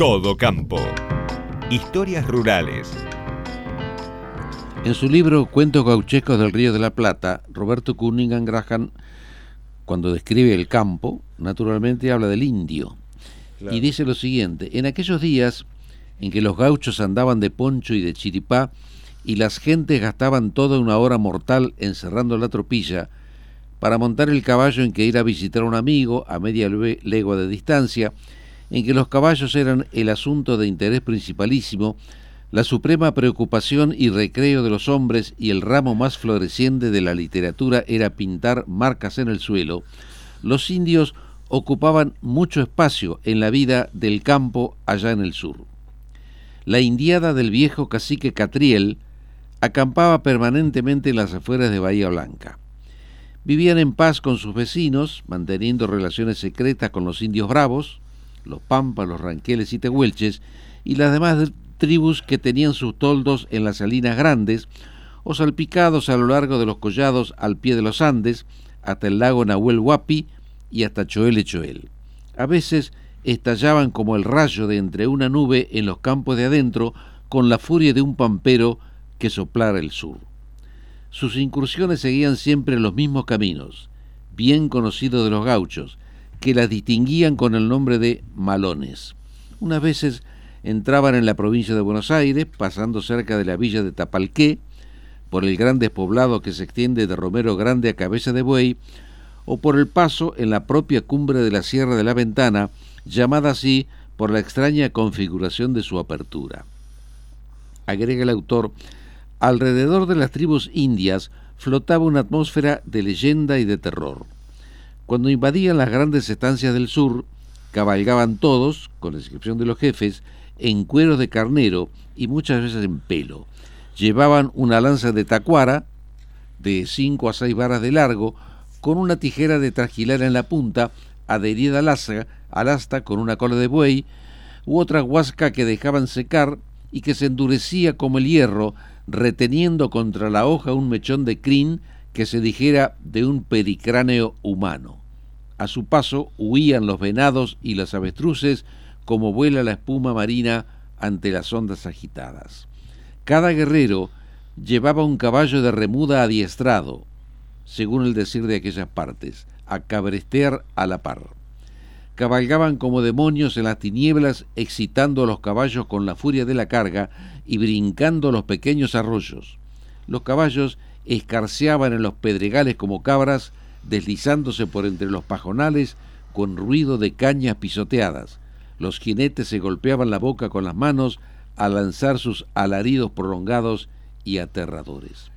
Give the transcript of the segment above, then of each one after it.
Todo campo. Historias rurales. En su libro Cuentos gauchescos del Río de la Plata, Roberto Cunningham Graham, cuando describe el campo, naturalmente habla del indio. Y dice lo siguiente, en aquellos días en que los gauchos andaban de poncho y de chiripá, y las gentes gastaban toda una hora mortal encerrando la tropilla, para montar el caballo en que ir a visitar a un amigo a media legua de distancia, en que los caballos eran el asunto de interés principalísimo, la suprema preocupación y recreo de los hombres y el ramo más floreciente de la literatura era pintar marcas en el suelo, los indios ocupaban mucho espacio en la vida del campo allá en el sur. La indiada del viejo cacique Catriel acampaba permanentemente en las afueras de Bahía Blanca. Vivían en paz con sus vecinos, manteniendo relaciones secretas con los indios bravos, los pampas, los ranqueles y tehuelches, y las demás tribus que tenían sus toldos en las salinas grandes o salpicados a lo largo de los collados al pie de los Andes, hasta el lago Nahuel Huapi y hasta Choel Choel. A veces estallaban como el rayo de entre una nube en los campos de adentro con la furia de un pampero que soplara el sur. Sus incursiones seguían siempre los mismos caminos, bien conocidos de los gauchos, que las distinguían con el nombre de malones. Unas veces entraban en la provincia de Buenos Aires, pasando cerca de la villa de Tapalqué, por el gran despoblado que se extiende de Romero Grande a Cabeza de Buey, o por el paso en la propia cumbre de la Sierra de la Ventana, llamada así por la extraña configuración de su apertura. Agrega el autor, alrededor de las tribus indias flotaba una atmósfera de leyenda y de terror. Cuando invadían las grandes estancias del sur, cabalgaban todos, con excepción de los jefes, en cueros de carnero y muchas veces en pelo. Llevaban una lanza de tacuara de 5 a 6 varas de largo, con una tijera de trasquilar en la punta, adherida al asta, al asta con una cola de buey, u otra huasca que dejaban secar y que se endurecía como el hierro, reteniendo contra la hoja un mechón de crin que se dijera de un pericráneo humano. A su paso huían los venados y las avestruces, como vuela la espuma marina ante las ondas agitadas. Cada guerrero llevaba un caballo de remuda adiestrado, según el decir de aquellas partes, a cabrestear a la par. Cabalgaban como demonios en las tinieblas, excitando a los caballos con la furia de la carga y brincando los pequeños arroyos. Los caballos escarceaban en los pedregales como cabras, deslizándose por entre los pajonales con ruido de cañas pisoteadas. Los jinetes se golpeaban la boca con las manos al lanzar sus alaridos prolongados y aterradores.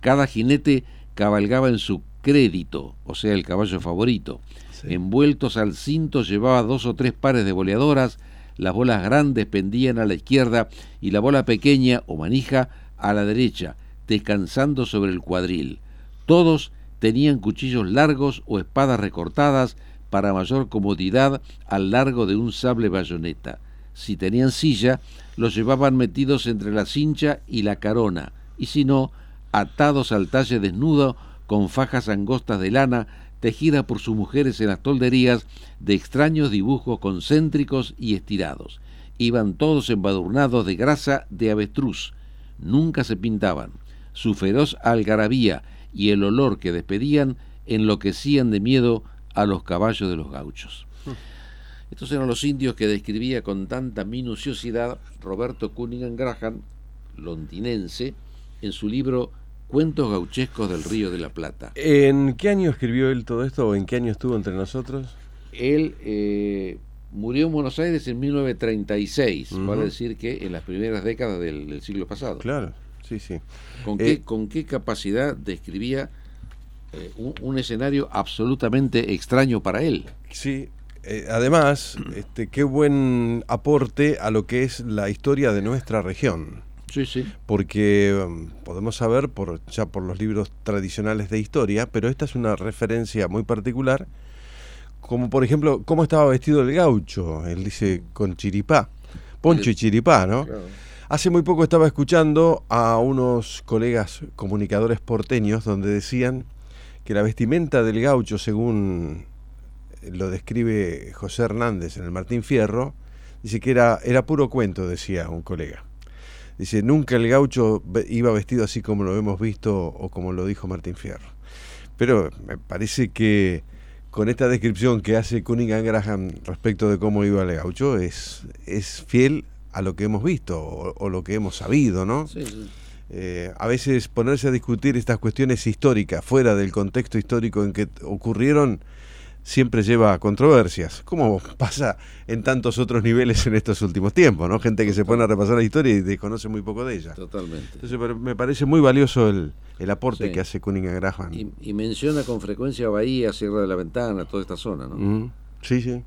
Cada jinete cabalgaba en su crédito, o sea, el caballo favorito. Envueltos al cinto llevaba dos o tres pares de boleadoras, las bolas grandes pendían a la izquierda y la bola pequeña o manija a la derecha, descansando sobre el cuadril. Todos tenían cuchillos largos o espadas recortadas para mayor comodidad al largo de un sable bayoneta. Si tenían silla, los llevaban metidos entre la cincha y la carona, y si no, atados al talle desnudo con fajas angostas de lana tejida por sus mujeres en las tolderías de extraños dibujos concéntricos y estirados. Iban todos embadurnados de grasa de avestruz. Nunca se pintaban. Su feroz algarabía y el olor que despedían enloquecían de miedo a los caballos de los gauchos. Estos eran los indios que describía con tanta minuciosidad Roberto Cunningham Graham, londinense, en su libro Cuentos gauchescos del Río de la Plata. ¿En qué año escribió él todo esto o en qué año estuvo entre nosotros? Él eh, murió en Buenos Aires en 1936, vale decir que en las primeras décadas del, siglo pasado. Claro, sí, sí. ¿Con, qué, eh, ¿Con qué capacidad describía eh, un, escenario absolutamente extraño para él. Sí, eh, además, este, qué buen aporte a lo que es la historia de nuestra región. Sí, sí. Porque um, podemos saber por, ya por los libros tradicionales de historia, pero esta es una referencia muy particular, como por ejemplo, cómo estaba vestido el gaucho. Él dice con chiripá, poncho y chiripá, ¿no? Hace muy poco estaba escuchando a unos colegas comunicadores porteños donde decían que la vestimenta del gaucho, según lo describe José Hernández en el Martín Fierro, dice que era, puro cuento, decía un colega. Dice, nunca el gaucho iba vestido así como lo hemos visto o como lo dijo Martín Fierro. Pero me parece que con esta descripción que hace Cunningham Graham respecto de cómo iba el gaucho, es, es fiel a lo que hemos visto o, lo que hemos sabido, ¿no? Eh, a veces ponerse a discutir estas cuestiones históricas fuera del contexto histórico en que ocurrieron siempre lleva a controversias, como pasa en tantos otros niveles en estos últimos tiempos, ¿no? Gente que se pone a repasar la historia y desconoce muy poco de ella. Totalmente. Entonces me parece muy valioso el, aporte que hace Cunningham Graham. Y, menciona con frecuencia Bahía, Sierra de la Ventana, toda esta zona, ¿no? Sí, sí.